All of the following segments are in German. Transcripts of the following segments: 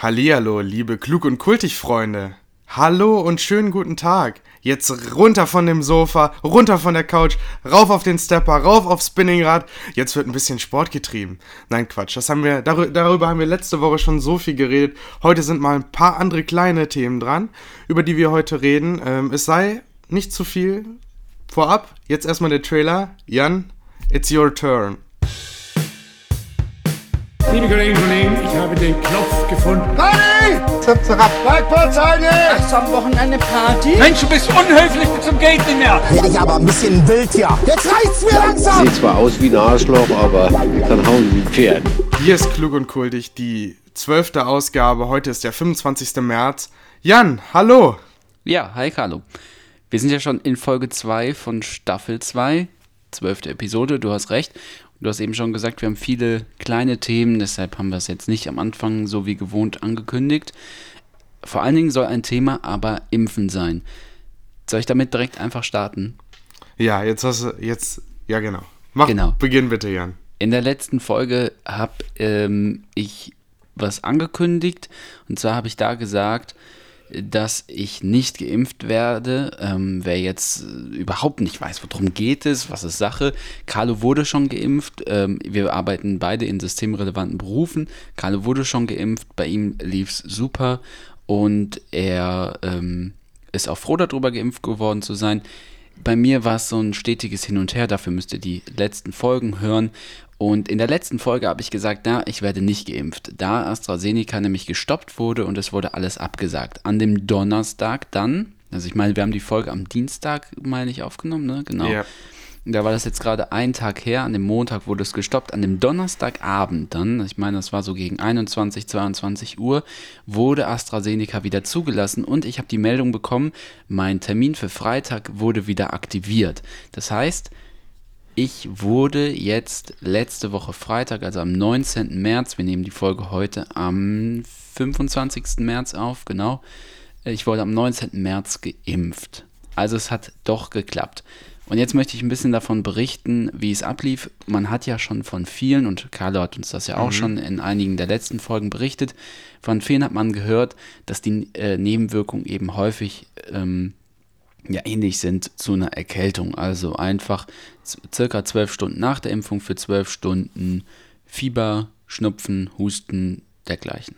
Hallihallo, liebe klug und kultig Freunde. Hallo und schönen guten Tag. Jetzt runter von dem Sofa, runter von der Couch, rauf auf den Stepper, rauf aufs Spinningrad. Jetzt wird ein bisschen Sport getrieben. Nein, Quatsch. Das haben wir, darüber haben wir letzte Woche schon so viel geredet. Heute sind mal ein paar andere kleine Themen dran, über die wir heute reden. Ähm, es sei nicht zu viel. Vorab, jetzt erstmal der Trailer. Jan, it's your turn. Liebe Kolleginnen und Kollegen, ich habe den Knopf gefunden. Party! Zap, zap. Parkplatzheide! Hast du am Wochenende Party? Mensch, du bist unhöflich bis zum Geht nicht mehr. Werde ich aber ein bisschen wild hier. Jetzt reicht's mir langsam! Sieht zwar aus wie ein Arschloch, aber kann hauen wie ein Pferd. Hier ist Klug und Kultig, die zwölfte Ausgabe. Heute ist der 25. März. Jan, hallo! Ja, hi Carlo. Wir sind ja schon in Folge 2 von Staffel 2, zwölfte Episode, du hast recht. Du hast eben schon gesagt, wir haben viele kleine Themen, deshalb haben wir es jetzt nicht am Anfang so wie gewohnt angekündigt. Vor allen Dingen soll ein Thema aber Impfen sein. Soll ich damit direkt einfach starten? Ja, jetzt hast du, jetzt, ja genau. Mach, genau. beginn bitte, Jan. In der letzten Folge habe ähm, ich was angekündigt und zwar habe ich da gesagt, dass ich nicht geimpft werde. Ähm, wer jetzt äh, überhaupt nicht weiß, worum geht es, was ist Sache. Carlo wurde schon geimpft. Ähm, wir arbeiten beide in systemrelevanten Berufen. Carlo wurde schon geimpft. Bei ihm lief es super und er ähm, ist auch froh darüber, geimpft geworden zu sein. Bei mir war es so ein stetiges Hin und Her. Dafür müsst ihr die letzten Folgen hören. Und in der letzten Folge habe ich gesagt, na, ich werde nicht geimpft, da AstraZeneca nämlich gestoppt wurde und es wurde alles abgesagt. An dem Donnerstag dann, also ich meine, wir haben die Folge am Dienstag, meine ich, aufgenommen, ne? Genau. Ja. Da war das jetzt gerade ein Tag her, an dem Montag wurde es gestoppt, an dem Donnerstagabend dann, ich meine, das war so gegen 21, 22 Uhr, wurde AstraZeneca wieder zugelassen und ich habe die Meldung bekommen, mein Termin für Freitag wurde wieder aktiviert. Das heißt, ich wurde jetzt letzte Woche Freitag, also am 19. März, wir nehmen die Folge heute am 25. März auf, genau. Ich wurde am 19. März geimpft. Also es hat doch geklappt. Und jetzt möchte ich ein bisschen davon berichten, wie es ablief. Man hat ja schon von vielen, und Carlo hat uns das ja auch mhm. schon in einigen der letzten Folgen berichtet, von vielen hat man gehört, dass die äh, Nebenwirkungen eben häufig ähm, ja ähnlich sind zu einer Erkältung. Also einfach circa zwölf Stunden nach der Impfung für zwölf Stunden Fieber, Schnupfen, Husten, dergleichen.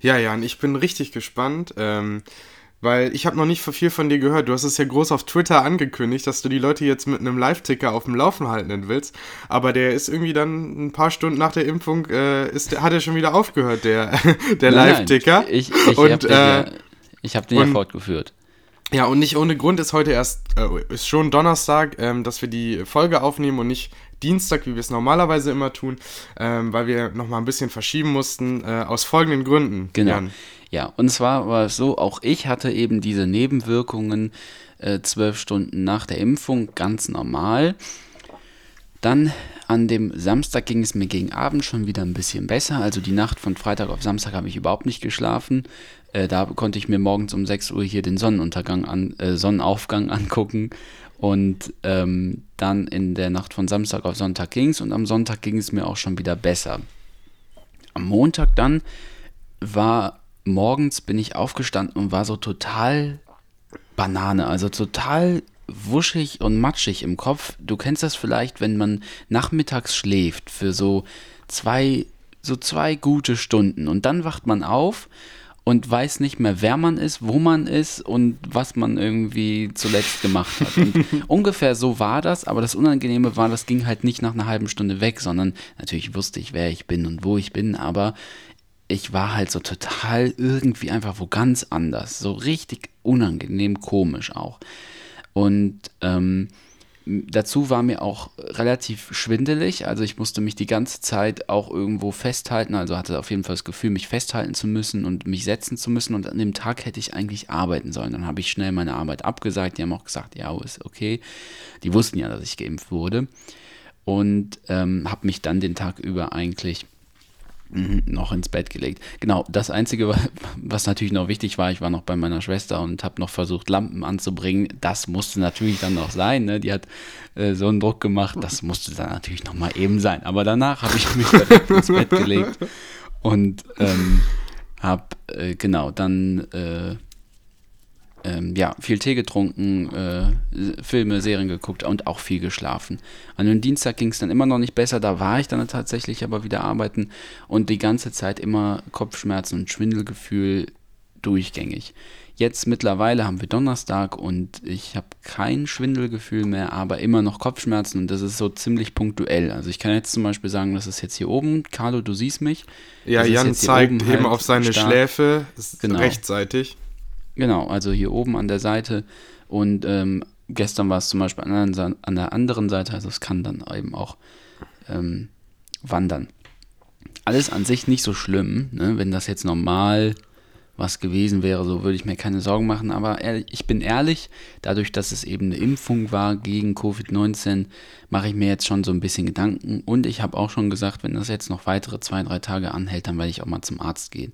Ja, Jan, ich bin richtig gespannt. Ähm, weil ich habe noch nicht viel von dir gehört. Du hast es ja groß auf Twitter angekündigt, dass du die Leute jetzt mit einem Live-Ticker auf dem Laufen halten willst. Aber der ist irgendwie dann ein paar Stunden nach der Impfung, äh, ist, hat er schon wieder aufgehört, der, der Live-Ticker. Ich, ich, ich habe den, äh, ja, hab den ja fortgeführt. Ja, und nicht ohne Grund ist heute erst, äh, ist schon Donnerstag, ähm, dass wir die Folge aufnehmen und nicht Dienstag, wie wir es normalerweise immer tun, ähm, weil wir nochmal ein bisschen verschieben mussten, äh, aus folgenden Gründen. Genau. Jan. Ja, und zwar war es so, auch ich hatte eben diese Nebenwirkungen äh, zwölf Stunden nach der Impfung, ganz normal. Dann an dem Samstag ging es mir gegen Abend schon wieder ein bisschen besser. Also die Nacht von Freitag auf Samstag habe ich überhaupt nicht geschlafen. Äh, da konnte ich mir morgens um 6 Uhr hier den Sonnenuntergang an, äh, Sonnenaufgang angucken. Und ähm, dann in der Nacht von Samstag auf Sonntag ging es und am Sonntag ging es mir auch schon wieder besser. Am Montag dann war morgens bin ich aufgestanden und war so total Banane, also total wuschig und matschig im Kopf. Du kennst das vielleicht, wenn man nachmittags schläft für so zwei, so zwei gute Stunden und dann wacht man auf und weiß nicht mehr, wer man ist, wo man ist und was man irgendwie zuletzt gemacht hat. Und ungefähr so war das, aber das Unangenehme war, das ging halt nicht nach einer halben Stunde weg, sondern natürlich wusste ich, wer ich bin und wo ich bin, aber ich war halt so total irgendwie einfach wo ganz anders, so richtig unangenehm komisch auch. Und ähm, Dazu war mir auch relativ schwindelig, also ich musste mich die ganze Zeit auch irgendwo festhalten, also hatte auf jeden Fall das Gefühl, mich festhalten zu müssen und mich setzen zu müssen. Und an dem Tag hätte ich eigentlich arbeiten sollen. Dann habe ich schnell meine Arbeit abgesagt, die haben auch gesagt, ja, ist okay. Die wussten ja, dass ich geimpft wurde. Und ähm, habe mich dann den Tag über eigentlich noch ins Bett gelegt. Genau, das Einzige, was natürlich noch wichtig war, ich war noch bei meiner Schwester und habe noch versucht, Lampen anzubringen. Das musste natürlich dann noch sein. Ne? Die hat äh, so einen Druck gemacht, das musste dann natürlich noch mal eben sein. Aber danach habe ich mich direkt ins Bett gelegt und ähm, hab, äh, genau, dann, äh, ähm, ja, viel Tee getrunken, äh, Filme, Serien geguckt und auch viel geschlafen. An dem Dienstag ging es dann immer noch nicht besser, da war ich dann tatsächlich aber wieder arbeiten und die ganze Zeit immer Kopfschmerzen und Schwindelgefühl durchgängig. Jetzt mittlerweile haben wir Donnerstag und ich habe kein Schwindelgefühl mehr, aber immer noch Kopfschmerzen und das ist so ziemlich punktuell. Also ich kann jetzt zum Beispiel sagen, das ist jetzt hier oben. Carlo, du siehst mich. Ja, Das Jan zeigt eben halt auf seine stark. Schläfe, Genau. rechtzeitig. Genau, also hier oben an der Seite und ähm, gestern war es zum Beispiel an der, an der anderen Seite, also es kann dann eben auch ähm, wandern. Alles an sich nicht so schlimm, ne? wenn das jetzt normal was gewesen wäre, so würde ich mir keine Sorgen machen, aber ehrlich, ich bin ehrlich, dadurch, dass es eben eine Impfung war gegen Covid-19, mache ich mir jetzt schon so ein bisschen Gedanken und ich habe auch schon gesagt, wenn das jetzt noch weitere zwei, drei Tage anhält, dann werde ich auch mal zum Arzt gehen.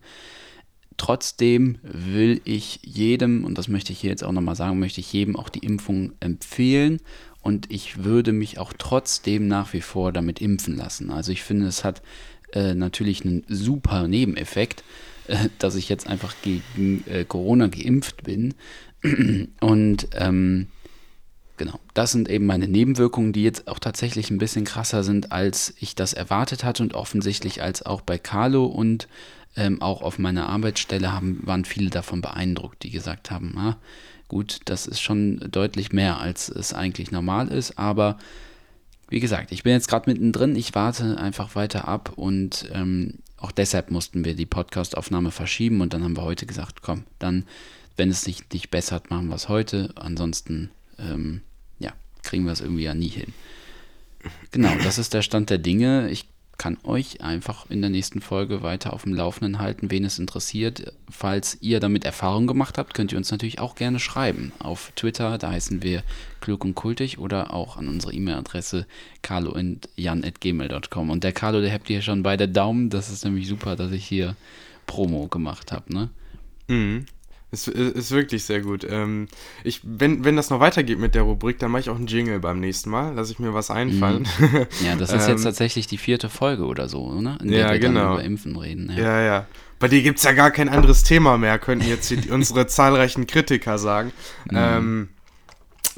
Trotzdem will ich jedem, und das möchte ich hier jetzt auch nochmal sagen, möchte ich jedem auch die Impfung empfehlen und ich würde mich auch trotzdem nach wie vor damit impfen lassen. Also ich finde, es hat äh, natürlich einen super Nebeneffekt, äh, dass ich jetzt einfach gegen äh, Corona geimpft bin. und ähm, Genau, das sind eben meine Nebenwirkungen, die jetzt auch tatsächlich ein bisschen krasser sind, als ich das erwartet hatte und offensichtlich als auch bei Carlo und ähm, auch auf meiner Arbeitsstelle haben, waren viele davon beeindruckt, die gesagt haben, ah, gut, das ist schon deutlich mehr, als es eigentlich normal ist, aber wie gesagt, ich bin jetzt gerade mittendrin, ich warte einfach weiter ab und ähm, auch deshalb mussten wir die Podcastaufnahme verschieben und dann haben wir heute gesagt, komm, dann, wenn es sich nicht bessert, machen wir es heute, ansonsten ähm, ja, kriegen wir es irgendwie ja nie hin. Genau, das ist der Stand der Dinge. Ich kann euch einfach in der nächsten Folge weiter auf dem Laufenden halten, wen es interessiert. Falls ihr damit Erfahrung gemacht habt, könnt ihr uns natürlich auch gerne schreiben. Auf Twitter, da heißen wir klug und kultig oder auch an unsere E-Mail-Adresse carlo und der Carlo, der habt ihr schon beide Daumen. Das ist nämlich super, dass ich hier Promo gemacht habe, ne? Mhm. Ist, ist wirklich sehr gut. Ähm, ich, wenn, wenn das noch weitergeht mit der Rubrik, dann mache ich auch einen Jingle beim nächsten Mal. Lass ich mir was einfallen. Ja, das ist Ähm, jetzt tatsächlich die vierte Folge oder so, ne? In Ja, wir genau. dann über Impfen reden. Ja. Ja, ja. Bei dir gibt es ja gar kein anderes Thema mehr, könnten jetzt unsere zahlreichen Kritiker sagen. Ähm,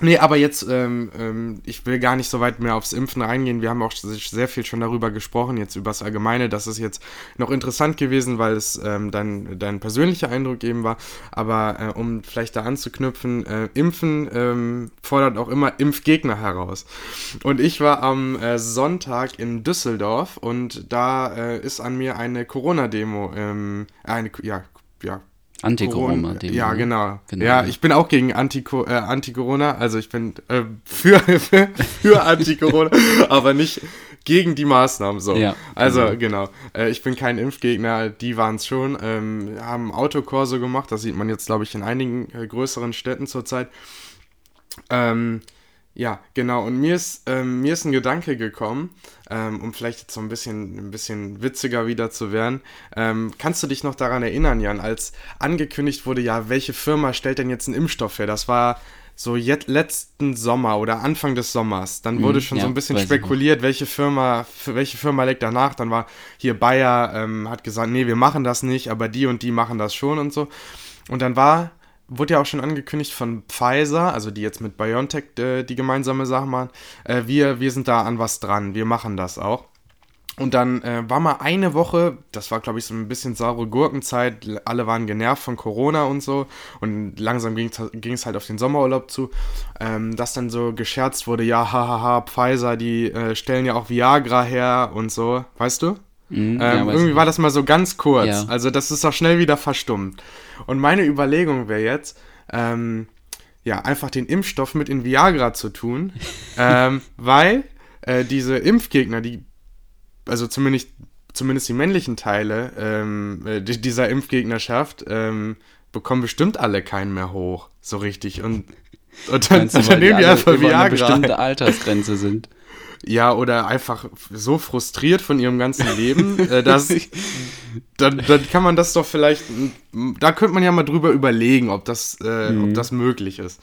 nee, aber jetzt, ähm, ähm, ich will gar nicht so weit mehr aufs Impfen reingehen. Wir haben auch sehr viel schon darüber gesprochen, jetzt über das Allgemeine. Das ist jetzt noch interessant gewesen, weil es ähm, dein, dein persönlicher Eindruck eben war. Aber äh, um vielleicht da anzuknüpfen, äh, Impfen ähm, fordert auch immer Impfgegner heraus. Und ich war am äh, Sonntag in Düsseldorf und da äh, ist an mir eine Corona-Demo, ähm, eine, ja, ja, Anti-Corona. Corona- Ja, genau. Genau, Ja, ich bin auch gegen äh, Anti-Corona, also ich bin äh, für, für, Anti-Corona, aber nicht gegen die Maßnahmen so. Ja, also genau. Äh, ich bin kein Impfgegner, die waren es schon. Ähm, haben Autokorso gemacht, das sieht man jetzt, glaube ich, in einigen äh, größeren Städten zurzeit. Ähm, ja, genau. Und mir ist, ähm, mir ist ein Gedanke gekommen, ähm, um vielleicht jetzt so ein bisschen, ein bisschen witziger wieder zu werden. Ähm, kannst du dich noch daran erinnern, Jan, als angekündigt wurde, ja, welche Firma stellt denn jetzt einen Impfstoff her? Das war so jetzt letzten Sommer oder Anfang des Sommers. Dann wurde schon ja, so ein bisschen spekuliert, welche Firma, für welche Firma legt danach. Dann war hier Bayer, ähm, hat gesagt, nee, wir machen das nicht, aber die und die machen das schon und so. Und dann war, wurde ja auch schon angekündigt von Pfizer, also die jetzt mit BioNTech äh, die gemeinsame Sache machen, äh, wir, wir sind da an was dran, wir machen das auch. Und dann äh, war mal eine Woche, das war glaube ich so ein bisschen saure Gurkenzeit, alle waren genervt von Corona und so. Und langsam ging es halt auf den Sommerurlaub zu, ähm, dass dann so gescherzt wurde, ja, hahaha, Pfizer, die äh, stellen ja auch Viagra her und so, weißt du? Mhm, Ähm, ja, irgendwie war das mal so ganz kurz. Ja. Also das ist auch schnell wieder verstummt. Und meine Überlegung wäre jetzt, ähm, ja, einfach den Impfstoff mit in Viagra zu tun, ähm, weil äh, diese Impfgegner, die, also zumindest, zumindest die männlichen Teile ähm, äh, di- dieser Impfgegnerschaft, ähm, bekommen bestimmt alle keinen mehr hoch, so richtig. Und, und dann, dann nehmen die einfach über eine Viagra. bestimmte Altersgrenze sind. Ja, oder einfach so frustriert von ihrem ganzen Leben, äh, dass dann, dann kann man das doch vielleicht, da könnte man ja mal drüber überlegen, ob das, äh, ob das möglich ist.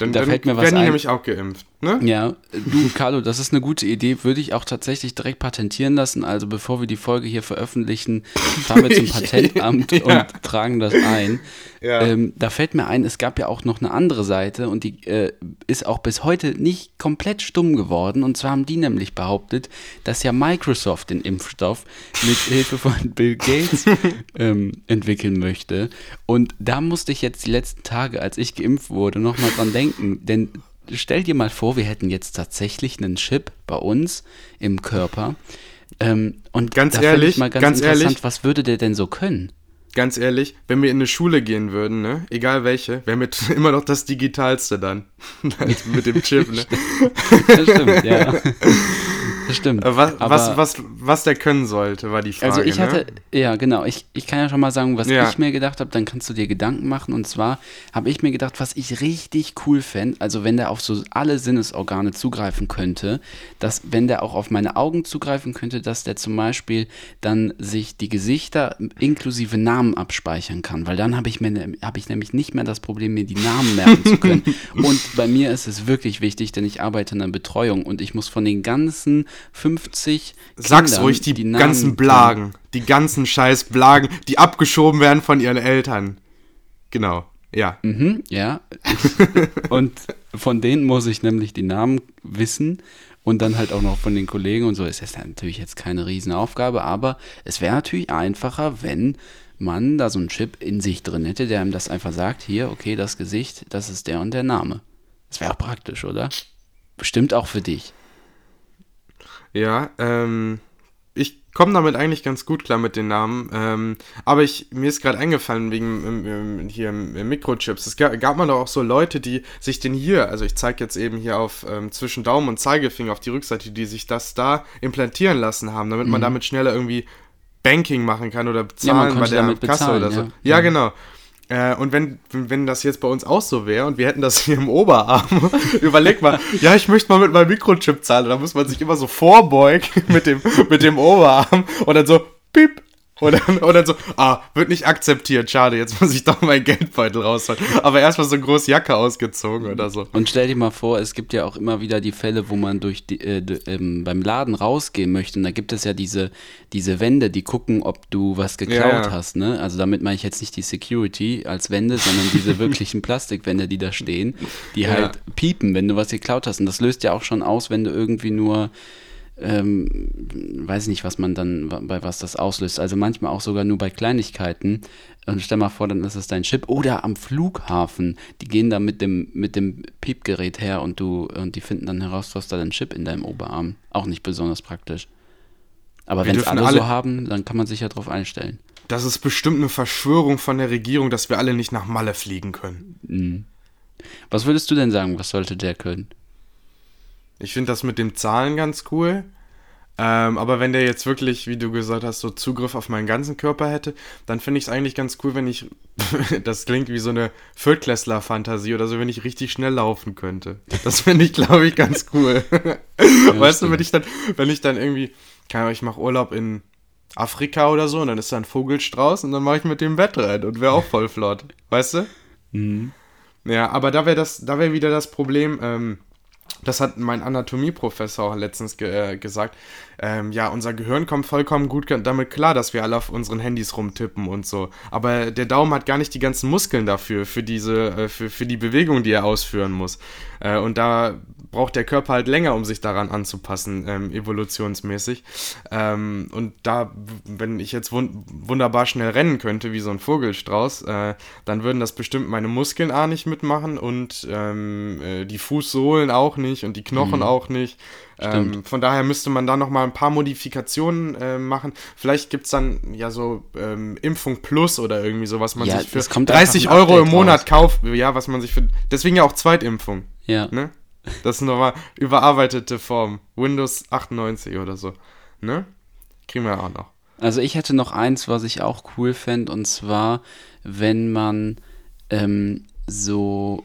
Dann, Da dann fällt mir was werden die ein. nämlich auch geimpft. Ne? Ja, du, Carlo, das ist eine gute Idee. Würde ich auch tatsächlich direkt patentieren lassen. Also bevor wir die Folge hier veröffentlichen, fahren wir zum Patentamt Ja. und tragen das ein. Ja. Ähm, da fällt mir ein, es gab ja auch noch eine andere Seite und die äh, ist auch bis heute nicht komplett stumm geworden. Und zwar haben die nämlich behauptet, dass ja Microsoft den Impfstoff mit Hilfe von Bill Gates ähm, entwickeln möchte. Und da musste ich jetzt die letzten Tage, als ich geimpft wurde, nochmal dran denken. Denn stell dir mal vor, wir hätten jetzt tatsächlich einen Chip bei uns im Körper. Ähm, und Ganz ehrlich, ich mal ganz, ganz interessant, ehrlich. was würde der denn so können? Ganz ehrlich, wenn wir in eine Schule gehen würden, ne, egal welche, wäre mit immer noch das Digitalste dann. mit dem Chip, ne? Das stimmt, ja. Das stimmt. Äh, Was, was, was, was der können sollte, war die Frage. Also ich hatte, ne? ja genau, ich, ich kann ja schon mal sagen, was Ja. ich mir gedacht habe, dann kannst du dir Gedanken machen. Und zwar habe ich mir gedacht, was ich richtig cool fände, also wenn der auf so alle Sinnesorgane zugreifen könnte, dass wenn der auch auf meine Augen zugreifen könnte, dass der zum Beispiel dann sich die Gesichter inklusive Namen abspeichern kann. Weil dann habe ich, mir ne- habe ich nämlich nicht mehr das Problem, mir die Namen merken zu können. Und bei mir ist es wirklich wichtig, denn ich arbeite in der Betreuung und ich muss von den ganzen 50 Sag's Kindern ruhig, die, Namen ganzen. Blagen. Die ganzen scheiß Blagen, die abgeschoben werden von ihren Eltern. Genau, ja. Mhm, ja. Und von denen muss ich nämlich die Namen wissen und dann halt auch noch von den Kollegen und so. Ist das natürlich jetzt keine Riesenaufgabe, aber es wäre natürlich einfacher, wenn man da so einen Chip in sich drin hätte, der ihm das einfach sagt, hier, okay, das Gesicht, das ist der und der Name. Das wäre auch praktisch, oder? Bestimmt auch für dich. Ja, ähm, ich komme damit eigentlich ganz gut klar mit den Namen. Ähm, aber ich, mir ist gerade eingefallen wegen ähm, ähm, hier ähm, Mikrochips. Es gab, gab mal doch auch so Leute, die sich den hier, also ich zeige jetzt eben hier auf ähm, zwischen Daumen und Zeigefinger auf die Rückseite, die sich das da implantieren lassen haben, damit man damit schneller irgendwie Banking machen kann oder bezahlen man bei der damit Kasse bezahlen, oder so. ja. Ja, Ja. genau. Äh, und wenn, wenn das jetzt bei uns auch so wäre und wir hätten das hier im Oberarm, überleg mal, ja, ich möchte mal mit meinem Mikrochip zahlen, da muss man sich immer so vorbeugen mit dem, mit dem Oberarm und dann so, piep. Und dann, und dann so, ah, wird nicht akzeptiert, schade, jetzt muss ich doch meinen Geldbeutel rausholen. Aber erstmal so eine große Jacke ausgezogen oder so. Und stell dir mal vor, es gibt ja auch immer wieder die Fälle, wo man durch die, äh, ähm, beim Laden rausgehen möchte. Und da gibt es ja diese, diese Wände, die gucken, ob du was geklaut Ja, ja. hast. Ne? Also damit meine ich jetzt nicht die Security als Wände, sondern diese wirklichen Plastikwände, die da stehen, die Ja. halt piepen, wenn du was geklaut hast. Und das löst ja auch schon aus, wenn du irgendwie nur ähm, weiß nicht, was man dann, bei was das auslöst. Also manchmal auch sogar nur bei Kleinigkeiten. Und stell mal vor, dann ist es dein Chip. Oder am Flughafen. Die gehen da mit dem, mit dem Piepgerät her und du, und die finden dann heraus, du hast da den Chip in deinem Oberarm. Auch nicht besonders praktisch. Aber wenn es alle, alle- so haben, dann kann man sich ja drauf einstellen. Das ist bestimmt eine Verschwörung von der Regierung, dass wir alle nicht nach Malle fliegen können. Was würdest du denn sagen, was sollte der können? Ich finde das mit dem Zahlen ganz cool. Ähm, aber wenn der jetzt wirklich, wie du gesagt hast, so Zugriff auf meinen ganzen Körper hätte, dann finde ich es eigentlich ganz cool, wenn ich, das klingt wie so eine Viertklässler-Fantasie oder so, wenn ich richtig schnell laufen könnte. Das finde ich, glaube ich, ganz cool. weißt du, wenn ich dann, wenn ich dann irgendwie, keine Ahnung, ich mache Urlaub in Afrika oder so und dann ist da ein Vogelstrauß und dann mache ich mit dem Wettrennen und wäre auch voll flott. Weißt du? Ja, aber da wäre das, da wäre wieder das Problem, ähm, das hat mein Anatomieprofessor letztens ge äh, gesagt. Ähm, ja, unser Gehirn kommt vollkommen gut damit klar, dass wir alle auf unseren Handys rumtippen und so. Aber der Daumen hat gar nicht die ganzen Muskeln dafür, für diese, äh, für, für die Bewegung, die er ausführen muss. Äh, und da braucht der Körper halt länger, um sich daran anzupassen, ähm, evolutionsmäßig. Ähm, und da, wenn ich jetzt wun wunderbar schnell rennen könnte, wie so ein Vogelstrauß, äh, dann würden das bestimmt meine Muskeln A nicht mitmachen und ähm, äh, die Fußsohlen auch nicht und die Knochen auch nicht. Ähm, von daher müsste man da noch mal ein paar Modifikationen äh, machen. Vielleicht gibt es dann ja so ähm, Impfung Plus oder irgendwie so, was man Ja, sich für es kommt 30 einfach ein Euro im Monat raus. kauft. Ja, was man sich für. Deswegen ja auch Zweitimpfung. Ja. Ne? Das ist nochmal überarbeitete Form. Windows 98 oder so. Ne? Kriegen wir auch noch. Also ich hätte noch eins, was ich auch cool fände, und zwar, wenn man ähm, so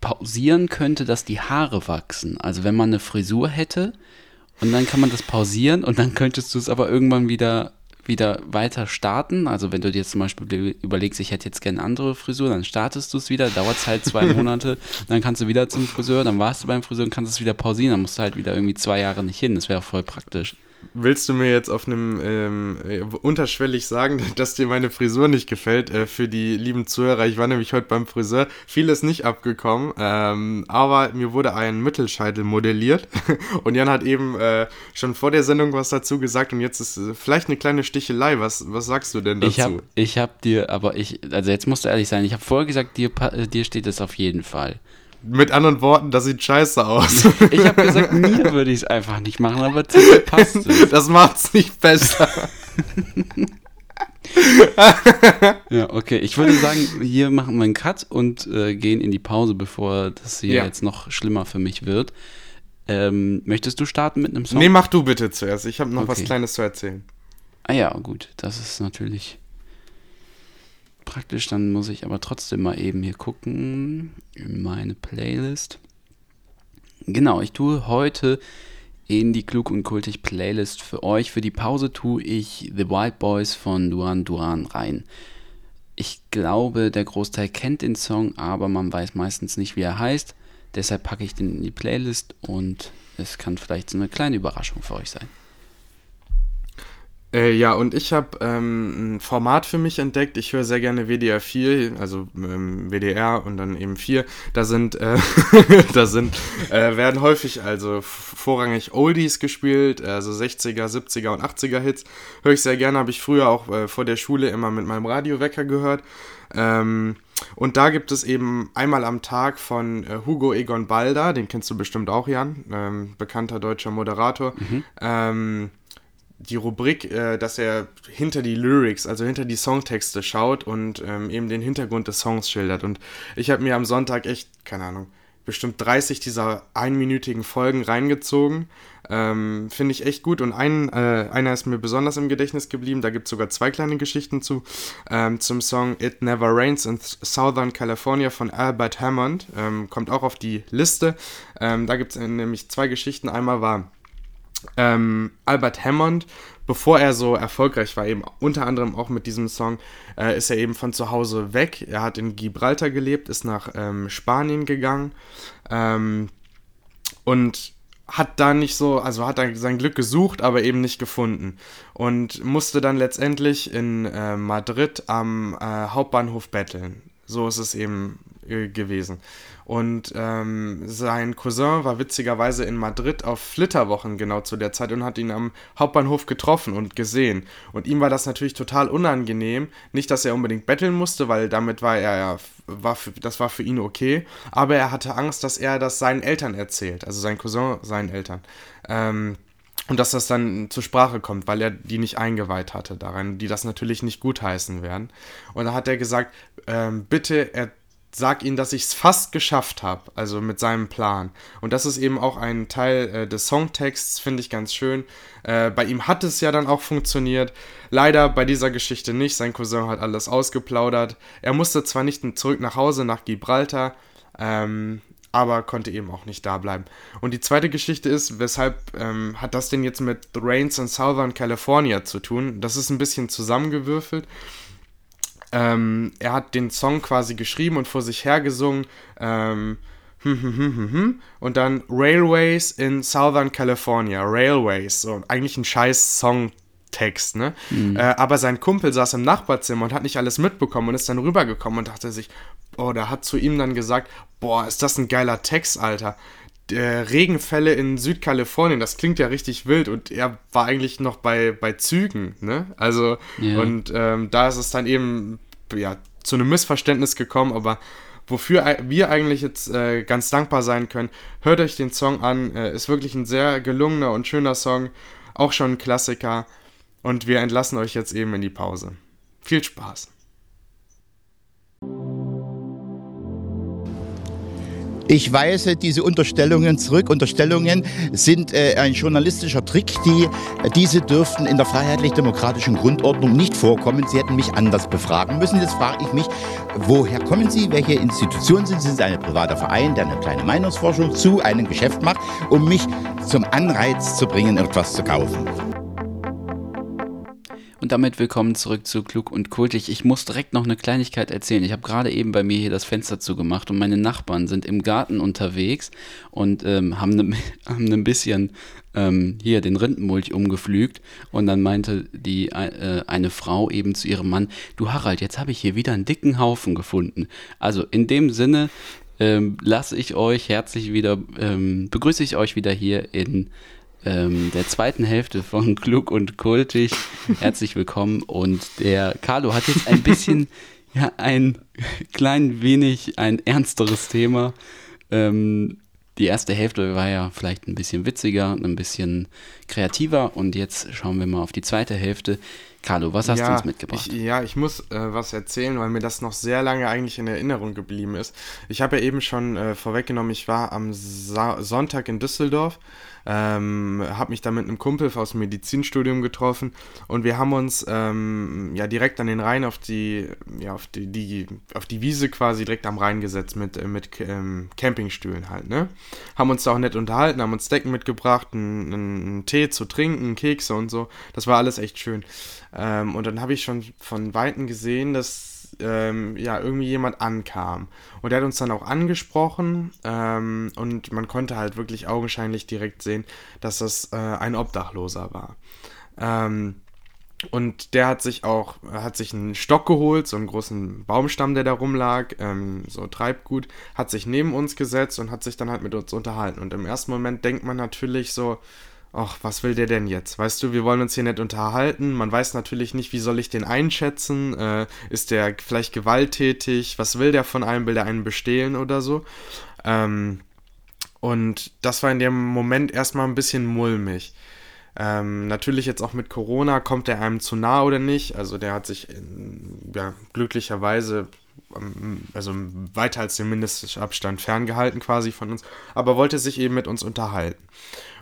pausieren könnte, dass die Haare wachsen. Also wenn man eine Frisur hätte und dann kann man das pausieren und dann könntest du es aber irgendwann wieder wieder weiter starten. Also wenn du dir jetzt zum Beispiel überlegst, ich hätte jetzt gerne eine andere Frisur, dann startest du es wieder, dauert es halt zwei Monate, dann kannst du wieder zum Friseur, dann warst du beim Friseur und kannst es wieder pausieren, dann musst du halt wieder irgendwie zwei Jahre nicht hin. Das wäre voll praktisch. Willst du mir jetzt auf einem ähm, äh, unterschwellig sagen, dass dir meine Frisur nicht gefällt? Äh, für die lieben Zuhörer, ich war nämlich heute beim Friseur, viel ist nicht abgekommen, ähm, aber mir wurde ein Mittelscheitel modelliert und Jan hat eben äh, schon vor der Sendung was dazu gesagt und jetzt ist äh, vielleicht eine kleine Stichelei. Was, was sagst du denn dazu? Ich habe ich hab dir, aber ich, also jetzt musst du ehrlich sein, ich habe vorher gesagt, dir, äh, dir steht es auf jeden Fall. Mit anderen Worten, das sieht scheiße aus. Ich habe gesagt, mir würde ich es einfach nicht machen, aber zu dir passt es. Das macht's nicht besser. ja, okay. Ich würde sagen, hier machen wir einen Cut und äh, gehen in die Pause, bevor das hier ja. jetzt noch schlimmer für mich wird. Ähm, möchtest du starten mit einem Song? Nee, mach du bitte zuerst. Ich habe noch okay. was Kleines zu erzählen. Ah ja, gut. Das ist natürlich praktisch. Dann muss ich aber trotzdem mal eben hier gucken in meine Playlist. Genau, ich tue heute in die Klug und Kultig Playlist für euch. Für die Pause tue ich The Wild Boys von Duran Duran rein. Ich glaube, der Großteil kennt den Song, aber man weiß meistens nicht, wie er heißt. Deshalb packe ich den in die Playlist und es kann vielleicht so eine kleine Überraschung für euch sein. Äh, ja, und ich habe ähm, ein Format für mich entdeckt. Ich höre sehr gerne WDR 4, also ähm, WDR und dann eben 4. Da sind, äh, da sind, äh, werden häufig also vorrangig Oldies gespielt, also 60er, 70er und 80er Hits. Höre ich sehr gerne, habe ich früher auch äh, vor der Schule immer mit meinem Radiowecker gehört. Ähm, und da gibt es eben einmal am Tag von äh, Hugo Egon Balder, den kennst du bestimmt auch, Jan, ähm, bekannter deutscher Moderator. Mhm. Ähm, die Rubrik, äh, dass er hinter die Lyrics, also hinter die Songtexte schaut und ähm, eben den Hintergrund des Songs schildert. Und ich habe mir am Sonntag echt, keine Ahnung, bestimmt 30 dieser einminütigen Folgen reingezogen. Ähm, Finde ich echt gut. Und ein, äh, einer ist mir besonders im Gedächtnis geblieben. Da gibt es sogar zwei kleine Geschichten zu. Ähm, zum Song It Never Rains in Southern California von Albert Hammond. Ähm, kommt auch auf die Liste. Ähm, da gibt es nämlich zwei Geschichten. Einmal war ähm, Albert Hammond, bevor er so erfolgreich war, eben unter anderem auch mit diesem Song, äh, ist er eben von zu Hause weg. Er hat in Gibraltar gelebt, ist nach ähm, Spanien gegangen ähm, und hat da nicht so, also hat er sein Glück gesucht, aber eben nicht gefunden. Und musste dann letztendlich in äh, Madrid am äh, Hauptbahnhof betteln. So ist es eben äh, gewesen. Und ähm, sein Cousin war witzigerweise in Madrid auf Flitterwochen genau zu der Zeit und hat ihn am Hauptbahnhof getroffen und gesehen. Und ihm war das natürlich total unangenehm. Nicht, dass er unbedingt betteln musste, weil damit war er ja, war für, das war für ihn okay. Aber er hatte Angst, dass er das seinen Eltern erzählt, also sein Cousin seinen Eltern. Ähm, und dass das dann zur Sprache kommt, weil er die nicht eingeweiht hatte daran, die das natürlich nicht gutheißen werden. Und da hat er gesagt, ähm, bitte er sag ihnen, dass ich es fast geschafft habe, also mit seinem Plan. Und das ist eben auch ein Teil äh, des Songtexts, finde ich ganz schön. Äh, bei ihm hat es ja dann auch funktioniert. Leider bei dieser Geschichte nicht. Sein Cousin hat alles ausgeplaudert. Er musste zwar nicht zurück nach Hause, nach Gibraltar, ähm, aber konnte eben auch nicht da bleiben. Und die zweite Geschichte ist, weshalb ähm, hat das denn jetzt mit The Rains in Southern California zu tun? Das ist ein bisschen zusammengewürfelt. Ähm, er hat den Song quasi geschrieben und vor sich hergesungen. Ähm, hm, hm, hm, und dann Railways in Southern California. Railways. So, eigentlich ein scheiß Songtext, ne? Mhm. Äh, aber sein Kumpel saß im Nachbarzimmer und hat nicht alles mitbekommen und ist dann rübergekommen und dachte sich, oh, der hat zu ihm dann gesagt, boah, ist das ein geiler Text, Alter. Der Regenfälle in Südkalifornien, das klingt ja richtig wild und er war eigentlich noch bei, bei Zügen, ne? Also, yeah. und ähm, da ist es dann eben ja, zu einem Missverständnis gekommen, aber wofür wir eigentlich jetzt äh, ganz dankbar sein können, hört euch den Song an, äh, ist wirklich ein sehr gelungener und schöner Song, auch schon ein Klassiker und wir entlassen euch jetzt eben in die Pause. Viel Spaß! Ich weise diese Unterstellungen zurück. Unterstellungen sind äh, ein journalistischer Trick. Die, äh, diese dürften in der freiheitlich-demokratischen Grundordnung nicht vorkommen. Sie hätten mich anders befragen müssen. Jetzt frage ich mich, woher kommen Sie? Welche Institution sind Sie? Sind Sie ein privater Verein, der eine kleine Meinungsforschung zu einem Geschäft macht, um mich zum Anreiz zu bringen, etwas zu kaufen? Und damit willkommen zurück zu Klug und Kultig. Ich muss direkt noch eine Kleinigkeit erzählen. Ich habe gerade eben bei mir hier das Fenster zugemacht und meine Nachbarn sind im Garten unterwegs und ähm, haben, ne, haben ein bisschen ähm, hier den Rindenmulch umgepflügt. Und dann meinte die äh, eine Frau eben zu ihrem Mann, du Harald, jetzt habe ich hier wieder einen dicken Haufen gefunden. Also in dem Sinne ähm, lasse ich euch herzlich wieder, ähm, begrüße ich euch wieder hier in ähm, der zweiten Hälfte von Klug und Kultig. Herzlich willkommen. Und der Carlo hat jetzt ein bisschen, ja, ein klein wenig ein ernsteres Thema. Ähm, die erste Hälfte war ja vielleicht ein bisschen witziger, ein bisschen kreativer. Und jetzt schauen wir mal auf die zweite Hälfte. Carlo, was hast ja, du uns mitgebracht? Ich, ja, ich muss äh, was erzählen, weil mir das noch sehr lange eigentlich in Erinnerung geblieben ist. Ich habe ja eben schon äh, vorweggenommen, ich war am Sa Sonntag in Düsseldorf ähm, habe mich da mit einem Kumpel aus dem Medizinstudium getroffen und wir haben uns ähm, ja direkt an den Rhein auf die, ja, auf die, die, auf die Wiese quasi direkt am Rhein gesetzt mit, äh, mit ähm, Campingstühlen halt, ne? Haben uns da auch nett unterhalten, haben uns Decken mitgebracht, einen, einen Tee zu trinken, Kekse und so. Das war alles echt schön. Ähm, und dann habe ich schon von Weitem gesehen, dass ähm, ja irgendwie jemand ankam. Und er hat uns dann auch angesprochen ähm, und man konnte halt wirklich augenscheinlich direkt sehen, dass das äh, ein Obdachloser war. Ähm, und der hat sich auch, hat sich einen Stock geholt, so einen großen Baumstamm, der da rumlag, ähm, so Treibgut, hat sich neben uns gesetzt und hat sich dann halt mit uns unterhalten. Und im ersten Moment denkt man natürlich so, ach, was will der denn jetzt? Weißt du, wir wollen uns hier nicht unterhalten. Man weiß natürlich nicht, wie soll ich den einschätzen? Äh, ist der vielleicht gewalttätig? Was will der von einem? Will der einen bestehlen oder so? Ähm, und das war in dem Moment erstmal ein bisschen mulmig. Ähm, natürlich jetzt auch mit Corona, kommt der einem zu nah oder nicht? Also der hat sich in, ja, glücklicherweise ähm, also weiter als den Mindestabstand ferngehalten quasi von uns, aber wollte sich eben mit uns unterhalten.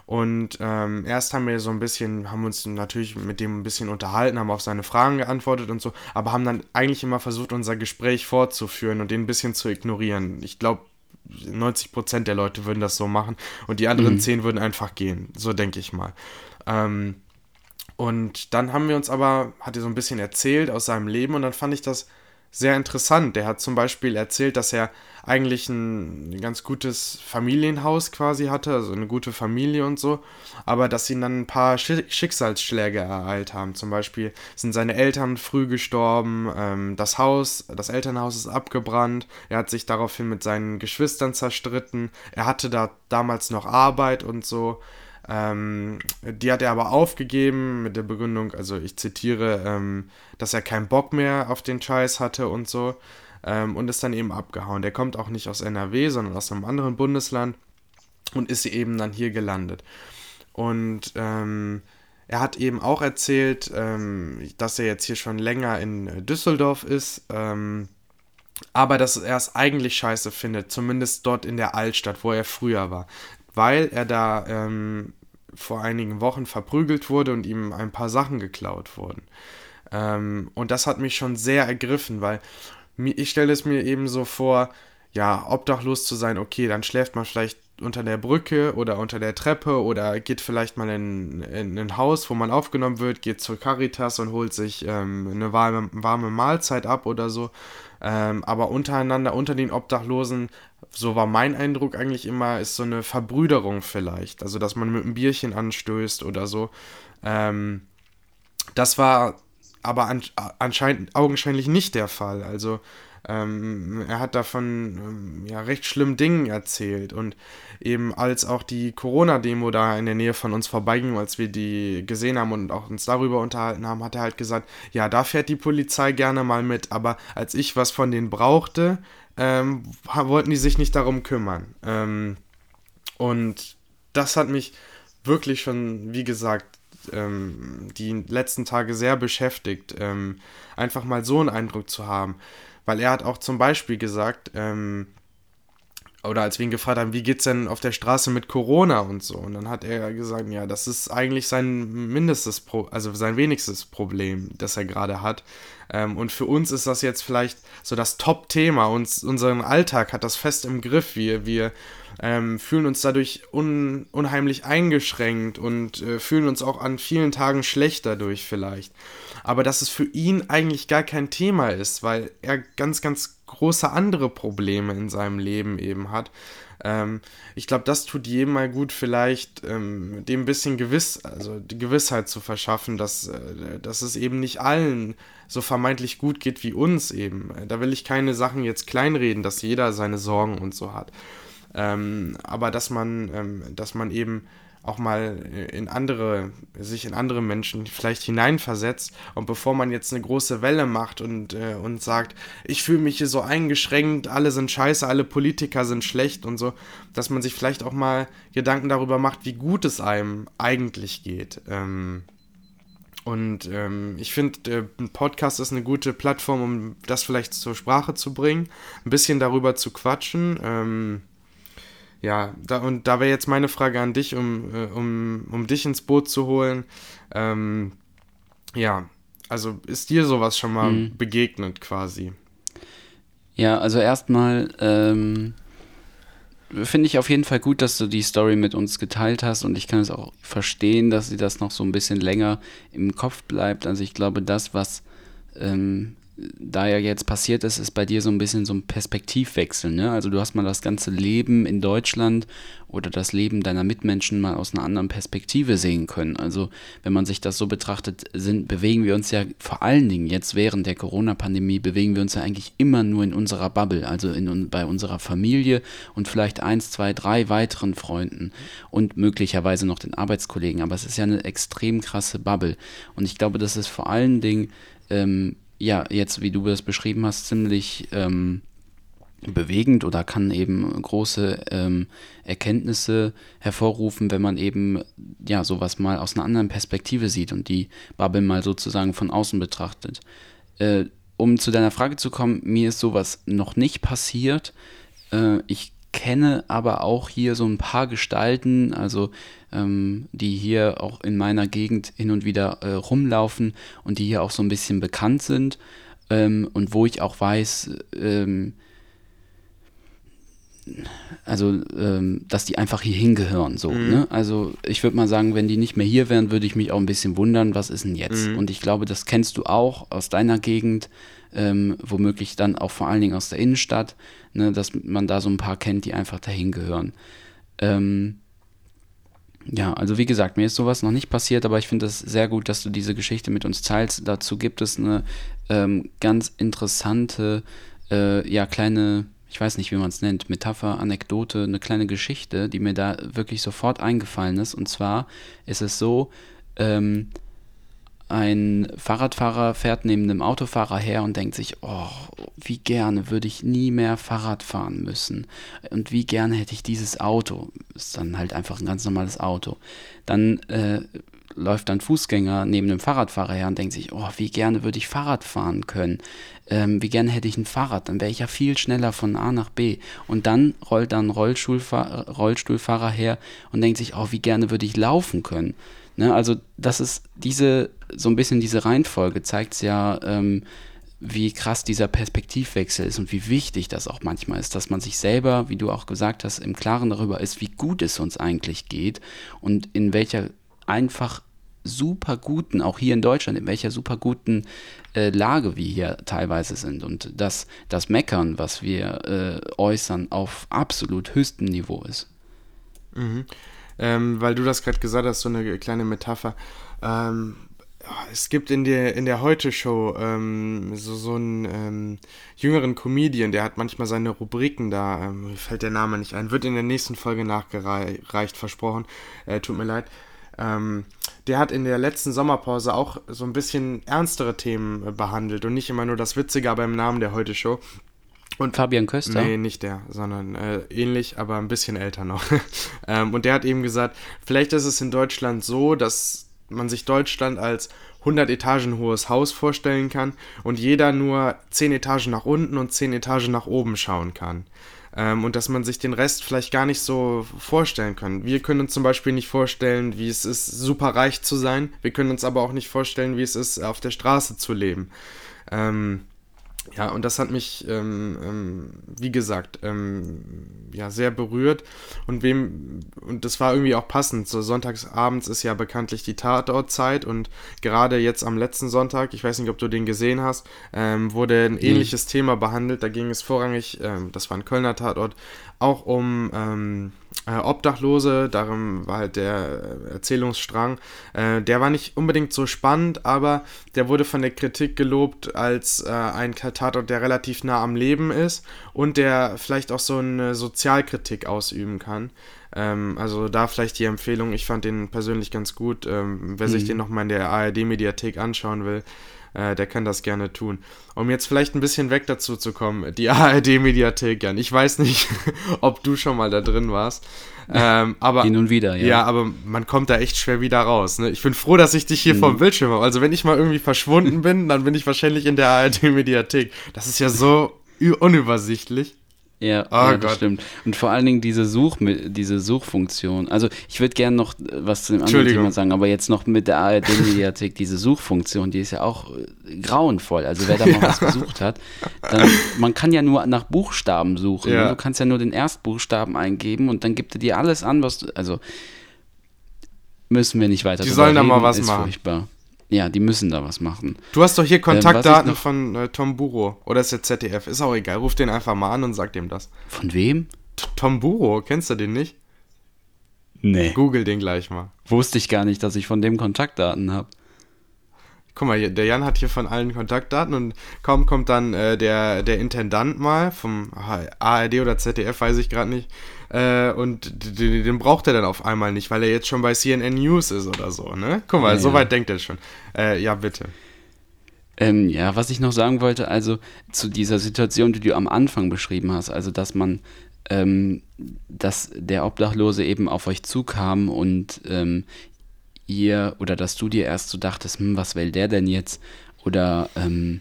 Und ähm, erst haben wir so ein bisschen, haben uns natürlich mit dem ein bisschen unterhalten, haben auf seine Fragen geantwortet und so, aber haben dann eigentlich immer versucht, unser Gespräch fortzuführen und den ein bisschen zu ignorieren. Ich glaube, 90% der Leute würden das so machen und die anderen mhm. 10 würden einfach gehen. So denke ich mal. Ähm, und dann haben wir uns aber, hat er so ein bisschen erzählt aus seinem Leben und dann fand ich das sehr interessant. Der hat zum Beispiel erzählt, dass er eigentlich ein ganz gutes Familienhaus quasi hatte, also eine gute Familie und so, aber dass ihn dann ein paar Schicksalsschläge ereilt haben. Zum Beispiel sind seine Eltern früh gestorben, ähm, das Haus, das Elternhaus ist abgebrannt, er hat sich daraufhin mit seinen Geschwistern zerstritten, er hatte da damals noch Arbeit und so. Ähm, die hat er aber aufgegeben mit der Begründung, also ich zitiere, ähm, dass er keinen Bock mehr auf den Scheiß hatte und so ähm, und ist dann eben abgehauen. Der kommt auch nicht aus NRW, sondern aus einem anderen Bundesland und ist eben dann hier gelandet. Und ähm, er hat eben auch erzählt, ähm, dass er jetzt hier schon länger in Düsseldorf ist ähm, aber dass er es eigentlich scheiße findet, zumindest dort in der Altstadt, wo er früher war, weil er da ähm, vor einigen Wochen verprügelt wurde und ihm ein paar Sachen geklaut wurden. Ähm, und das hat mich schon sehr ergriffen, weil ich stelle es mir eben so vor, ja, obdachlos zu sein, okay, dann schläft man vielleicht unter der Brücke oder unter der Treppe oder geht vielleicht mal in, in ein Haus, wo man aufgenommen wird, geht zur Caritas und holt sich ähm, eine warme, warme Mahlzeit ab oder so. Ähm, aber untereinander, unter den Obdachlosen, so war mein Eindruck eigentlich immer, ist so eine Verbrüderung vielleicht. Also, dass man mit einem Bierchen anstößt oder so. Ähm, das war aber an, anscheinend augenscheinlich nicht der Fall. Also, ähm, er hat davon ähm, ja, recht schlimmen Dingen erzählt. Und eben als auch die Corona-Demo da in der Nähe von uns vorbeiging, als wir die gesehen haben und auch uns darüber unterhalten haben, hat er halt gesagt, ja, da fährt die Polizei gerne mal mit. Aber als ich was von denen brauchte, ähm, wollten die sich nicht darum kümmern. Ähm, und das hat mich wirklich schon, wie gesagt, ähm, die letzten Tage sehr beschäftigt, ähm, einfach mal so einen Eindruck zu haben. Weil er hat auch zum Beispiel gesagt, ähm, oder als wir ihn gefragt haben, wie geht's denn auf der Straße mit Corona und so, und dann hat er gesagt, ja, das ist eigentlich sein mindestes, Pro also sein wenigstes Problem, das er gerade hat. Ähm, und für uns ist das jetzt vielleicht so das Top-Thema. Uns, unseren Alltag hat das fest im Griff. Wir, wir ähm, fühlen uns dadurch un, unheimlich eingeschränkt und äh, fühlen uns auch an vielen Tagen schlecht dadurch vielleicht. Aber dass es für ihn eigentlich gar kein Thema ist, weil er ganz, ganz große andere Probleme in seinem Leben eben hat. Ähm, ich glaube, das tut jedem mal gut, vielleicht ähm, dem ein bisschen gewiss, also die Gewissheit zu verschaffen, dass, äh, dass es eben nicht allen so vermeintlich gut geht wie uns eben. Da will ich keine Sachen jetzt kleinreden, dass jeder seine Sorgen und so hat. Ähm, aber dass man, ähm, dass man eben auch mal in andere, sich in andere Menschen vielleicht hineinversetzt und bevor man jetzt eine große Welle macht und, äh, und sagt, ich fühle mich hier so eingeschränkt, alle sind scheiße, alle Politiker sind schlecht und so, dass man sich vielleicht auch mal Gedanken darüber macht, wie gut es einem eigentlich geht. Ähm, und ähm, ich finde, äh, ein Podcast ist eine gute Plattform, um das vielleicht zur Sprache zu bringen, ein bisschen darüber zu quatschen. Ähm, ja, da, und da wäre jetzt meine Frage an dich, um, äh, um, um dich ins Boot zu holen. Ähm, ja, also ist dir sowas schon mal mhm. begegnet quasi? Ja, also erstmal ähm, finde ich auf jeden Fall gut, dass du die Story mit uns geteilt hast und ich kann es auch verstehen, dass sie das noch so ein bisschen länger im Kopf bleibt. Also ich glaube, das, was ähm, da ja jetzt passiert ist, ist bei dir so ein bisschen so ein Perspektivwechsel. Ne? Also du hast mal das ganze Leben in Deutschland oder das Leben deiner Mitmenschen mal aus einer anderen Perspektive sehen können. Also wenn man sich das so betrachtet, sind, bewegen wir uns ja vor allen Dingen jetzt während der Corona-Pandemie, bewegen wir uns ja eigentlich immer nur in unserer Bubble, also in, bei unserer Familie und vielleicht eins, zwei, drei weiteren Freunden und möglicherweise noch den Arbeitskollegen. Aber es ist ja eine extrem krasse Bubble. Und ich glaube, das ist vor allen Dingen ähm, ja, jetzt, wie du das beschrieben hast, ziemlich ähm, bewegend oder kann eben große ähm, Erkenntnisse hervorrufen, wenn man eben ja sowas mal aus einer anderen Perspektive sieht und die Bubble mal sozusagen von außen betrachtet. Äh, um zu deiner Frage zu kommen, mir ist sowas noch nicht passiert. Äh, ich kenne aber auch hier so ein paar Gestalten, also ähm, die hier auch in meiner Gegend hin und wieder äh, rumlaufen und die hier auch so ein bisschen bekannt sind ähm, und wo ich auch weiß, ähm, also ähm, dass die einfach hier hingehören so mhm. ne? also ich würde mal sagen wenn die nicht mehr hier wären würde ich mich auch ein bisschen wundern was ist denn jetzt mhm. und ich glaube das kennst du auch aus deiner Gegend ähm, womöglich dann auch vor allen Dingen aus der Innenstadt, ne, dass man da so ein paar kennt, die einfach dahin gehören. Ähm, ja, also wie gesagt, mir ist sowas noch nicht passiert, aber ich finde es sehr gut, dass du diese Geschichte mit uns teilst. Dazu gibt es eine ähm, ganz interessante, äh, ja, kleine, ich weiß nicht, wie man es nennt, Metapher, Anekdote, eine kleine Geschichte, die mir da wirklich sofort eingefallen ist. Und zwar ist es so, ähm, ein Fahrradfahrer fährt neben einem Autofahrer her und denkt sich, oh, wie gerne würde ich nie mehr Fahrrad fahren müssen. Und wie gerne hätte ich dieses Auto. Ist dann halt einfach ein ganz normales Auto. Dann äh, läuft ein Fußgänger neben dem Fahrradfahrer her und denkt sich, oh, wie gerne würde ich Fahrrad fahren können. Ähm, wie gerne hätte ich ein Fahrrad, dann wäre ich ja viel schneller von A nach B. Und dann rollt dann ein Rollstuhlfahr Rollstuhlfahrer her und denkt sich, oh, wie gerne würde ich laufen können. Ne, also das ist diese, so ein bisschen diese Reihenfolge zeigt ja, ähm, wie krass dieser Perspektivwechsel ist und wie wichtig das auch manchmal ist, dass man sich selber, wie du auch gesagt hast, im Klaren darüber ist, wie gut es uns eigentlich geht und in welcher einfach super guten, auch hier in Deutschland, in welcher super guten äh, Lage wir hier teilweise sind und dass das Meckern, was wir äh, äußern, auf absolut höchstem Niveau ist. Mhm ähm, weil du das gerade gesagt hast, so eine kleine Metapher. Ähm, es gibt in der, in der Heute-Show ähm, so, so einen ähm, jüngeren Comedian, der hat manchmal seine Rubriken da, ähm, fällt der Name nicht ein, wird in der nächsten Folge nachgereicht, versprochen, äh, tut mir leid. Ähm, der hat in der letzten Sommerpause auch so ein bisschen ernstere Themen äh, behandelt und nicht immer nur das Witzige, aber im Namen der Heute-Show. Und Fabian Köster? Nee, nicht der, sondern äh, ähnlich, aber ein bisschen älter noch. ähm, und der hat eben gesagt, vielleicht ist es in Deutschland so, dass man sich Deutschland als 100 Etagen hohes Haus vorstellen kann und jeder nur 10 Etagen nach unten und 10 Etagen nach oben schauen kann. Ähm, und dass man sich den Rest vielleicht gar nicht so vorstellen kann. Wir können uns zum Beispiel nicht vorstellen, wie es ist, super reich zu sein. Wir können uns aber auch nicht vorstellen, wie es ist, auf der Straße zu leben. Ähm, Ja, und das hat mich, ähm, ähm, wie gesagt, ähm, ja, sehr berührt. Und wem, und das war irgendwie auch passend. So sonntagsabends ist ja bekanntlich die Tatortzeit und gerade jetzt am letzten Sonntag, ich weiß nicht, ob du den gesehen hast, ähm, wurde ein ähnliches Thema behandelt. Da ging es vorrangig, ähm, das war ein Kölner Tatort, auch um ähm, äh, Obdachlose, darum war halt der Erzählungsstrang. Äh, der war nicht unbedingt so spannend, aber der wurde von der Kritik gelobt als äh, ein Tatort, der relativ nah am Leben ist und der vielleicht auch so eine Sozialkritik ausüben kann. Ähm, also da vielleicht die Empfehlung, ich fand den persönlich ganz gut. Ähm, wer mhm. sich den nochmal in der ARD-Mediathek anschauen will, äh, der kann das gerne tun. Um jetzt vielleicht ein bisschen weg dazu zu kommen, die ARD-Mediathek, Jan. Ich weiß nicht, ob du schon mal da drin warst. Ähm, aber, Hin und wieder, ja. Ja, aber man kommt da echt schwer wieder raus. Ne? Ich bin froh, dass ich dich hier mhm. vom Bildschirm habe. Also wenn ich mal irgendwie verschwunden bin, dann bin ich wahrscheinlich in der ARD-Mediathek. Das ist ja so unübersichtlich. Ja, oh ja das stimmt. Und vor allen Dingen diese, Such, diese Suchfunktion. Also ich würde gerne noch was zu dem anderen Thema sagen, aber jetzt noch mit der ARD-Mediathek, diese Suchfunktion, die ist ja auch äh, grauenvoll. Also wer da mal was gesucht hat, dann, man kann ja nur nach Buchstaben suchen. Ja. Du kannst ja nur den Erstbuchstaben eingeben und dann gibt er dir alles an, was du, also müssen wir nicht weiter Die sollen reden, da mal was machen. Furchtbar. Ja, die müssen da was machen. Du hast doch hier ähm, Kontaktdaten ähm, von äh, Tom Buro. Oder ist der ZDF? Ist auch egal. Ruf den einfach mal an und sag dem das. Von wem? T Tom Buro. Kennst du den nicht? Nee. Google den gleich mal. Wusste ich gar nicht, dass ich von dem Kontaktdaten habe. Guck mal, der Jan hat hier von allen Kontaktdaten und kaum kommt dann äh, der, der Intendant mal vom ARD oder ZDF, weiß ich gerade nicht. Äh, und den, den, braucht er dann auf einmal nicht, weil er jetzt schon bei CNN News ist oder so, ne? Guck mal, ja, so weit denkt er schon. Äh, ja, bitte. Ähm, ja, was ich noch sagen wollte, also zu dieser Situation, die du am Anfang beschrieben hast, also dass man, ähm, dass der Obdachlose eben auf euch zukam und ähm, ihr oder dass du dir erst so dachtest, hm, was will der denn jetzt? Oder ähm,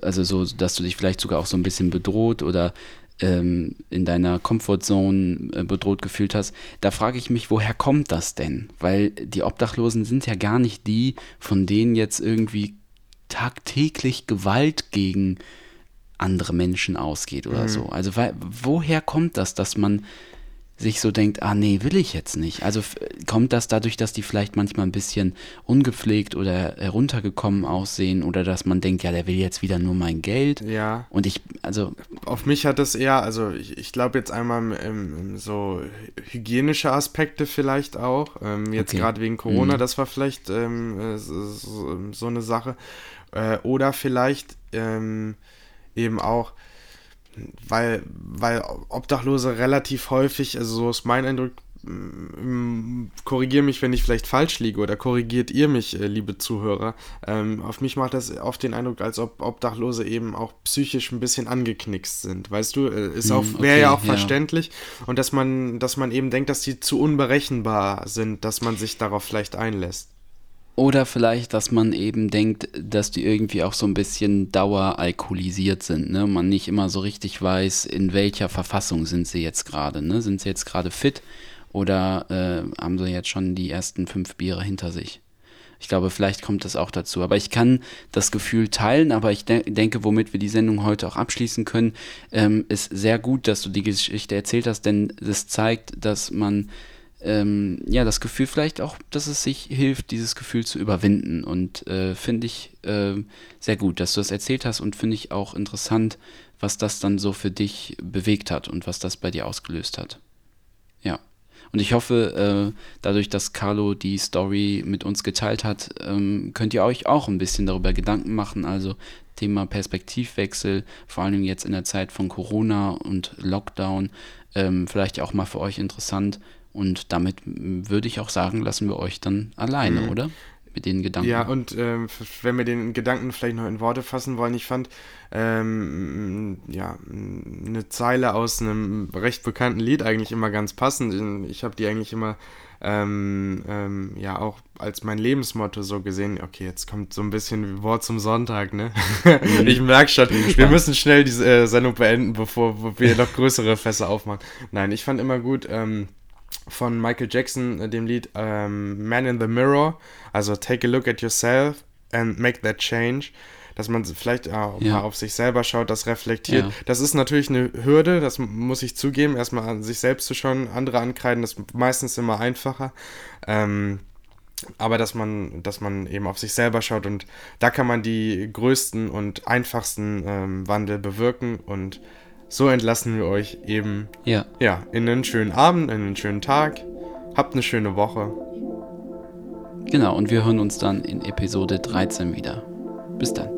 also so, dass du dich vielleicht sogar auch so ein bisschen bedroht oder ähm, in deiner Comfortzone äh, bedroht gefühlt hast, da frage ich mich, woher kommt das denn? Weil die Obdachlosen sind ja gar nicht die, von denen jetzt irgendwie tagtäglich Gewalt gegen andere Menschen ausgeht oder mhm. so. Also weil, woher kommt das, dass man sich so denkt, ah nee, will ich jetzt nicht. Also kommt das dadurch, dass die vielleicht manchmal ein bisschen ungepflegt oder heruntergekommen aussehen oder dass man denkt, ja, der will jetzt wieder nur mein Geld. Ja. Und ich, also. Auf mich hat das eher, also ich, ich glaube jetzt einmal im, so hygienische Aspekte vielleicht auch. Ähm, jetzt okay. gerade wegen Corona, mhm. das war vielleicht ähm, äh, so, so, eine Sache. Äh, oder vielleicht ähm, eben auch weil, weil Obdachlose relativ häufig, also so ist mein Eindruck, mm, korrigiere mich, wenn ich vielleicht falsch liege oder korrigiert ihr mich, äh, liebe Zuhörer. Ähm, auf mich macht das oft den Eindruck, als ob Obdachlose eben auch psychisch ein bisschen angeknickst sind. Weißt du, äh, ist auch, hm, wäre okay, ja auch ja. verständlich. Und dass man, dass man eben denkt, dass die zu unberechenbar sind, dass man sich darauf vielleicht einlässt. Oder vielleicht, dass man eben denkt, dass die irgendwie auch so ein bisschen daueralkoholisiert sind. Ne? Man nicht immer so richtig weiß, in welcher Verfassung sind sie jetzt gerade. Ne? Sind sie jetzt gerade fit oder äh, haben sie jetzt schon die ersten fünf Biere hinter sich? Ich glaube, vielleicht kommt das auch dazu. Aber ich kann das Gefühl teilen, aber ich de denke, womit wir die Sendung heute auch abschließen können, ähm, ist sehr gut, dass du die Geschichte erzählt hast, denn das zeigt, dass man ähm, ja, das Gefühl vielleicht auch, dass es sich hilft, dieses Gefühl zu überwinden. Und äh, finde ich äh, sehr gut, dass du das erzählt hast und finde ich auch interessant, was das dann so für dich bewegt hat und was das bei dir ausgelöst hat. Ja. Und ich hoffe, äh, dadurch, dass Carlo die Story mit uns geteilt hat, ähm, könnt ihr euch auch ein bisschen darüber Gedanken machen. Also Thema Perspektivwechsel, vor allem jetzt in der Zeit von Corona und Lockdown, ähm, vielleicht auch mal für euch interessant, und damit würde ich auch sagen, lassen wir euch dann alleine, mhm. oder? Mit den Gedanken. Ja, und ähm, wenn wir den Gedanken vielleicht noch in Worte fassen wollen, ich fand, ähm, ja, eine Zeile aus einem recht bekannten Lied eigentlich immer ganz passend. Ich habe die eigentlich immer ähm, ähm, ja auch als mein Lebensmotto so gesehen. Okay, jetzt kommt so ein bisschen Wort zum Sonntag, ne? Mhm. ich merke schon, wir müssen schnell diese äh, Sendung beenden, bevor wir noch größere Fässer aufmachen. Nein, ich fand immer gut, ähm, von Michael Jackson, äh, dem Lied ähm, Man in the Mirror, also Take a Look at Yourself and Make That Change. dass man vielleicht auch Ja. mal auf sich selber schaut, das reflektiert. Ja. Das ist natürlich eine Hürde, das muss ich zugeben, erstmal an sich selbst zu schauen, andere ankreiden, das ist meistens immer einfacher. Ähm, aber dass man, dass man eben auf sich selber schaut und da kann man die größten und einfachsten ähm, Wandel bewirken und so entlassen wir euch eben Ja. ja, in einen schönen Abend, in einen schönen Tag. Habt eine schöne Woche. Genau, und wir hören uns dann in Episode 13 wieder. Bis dann.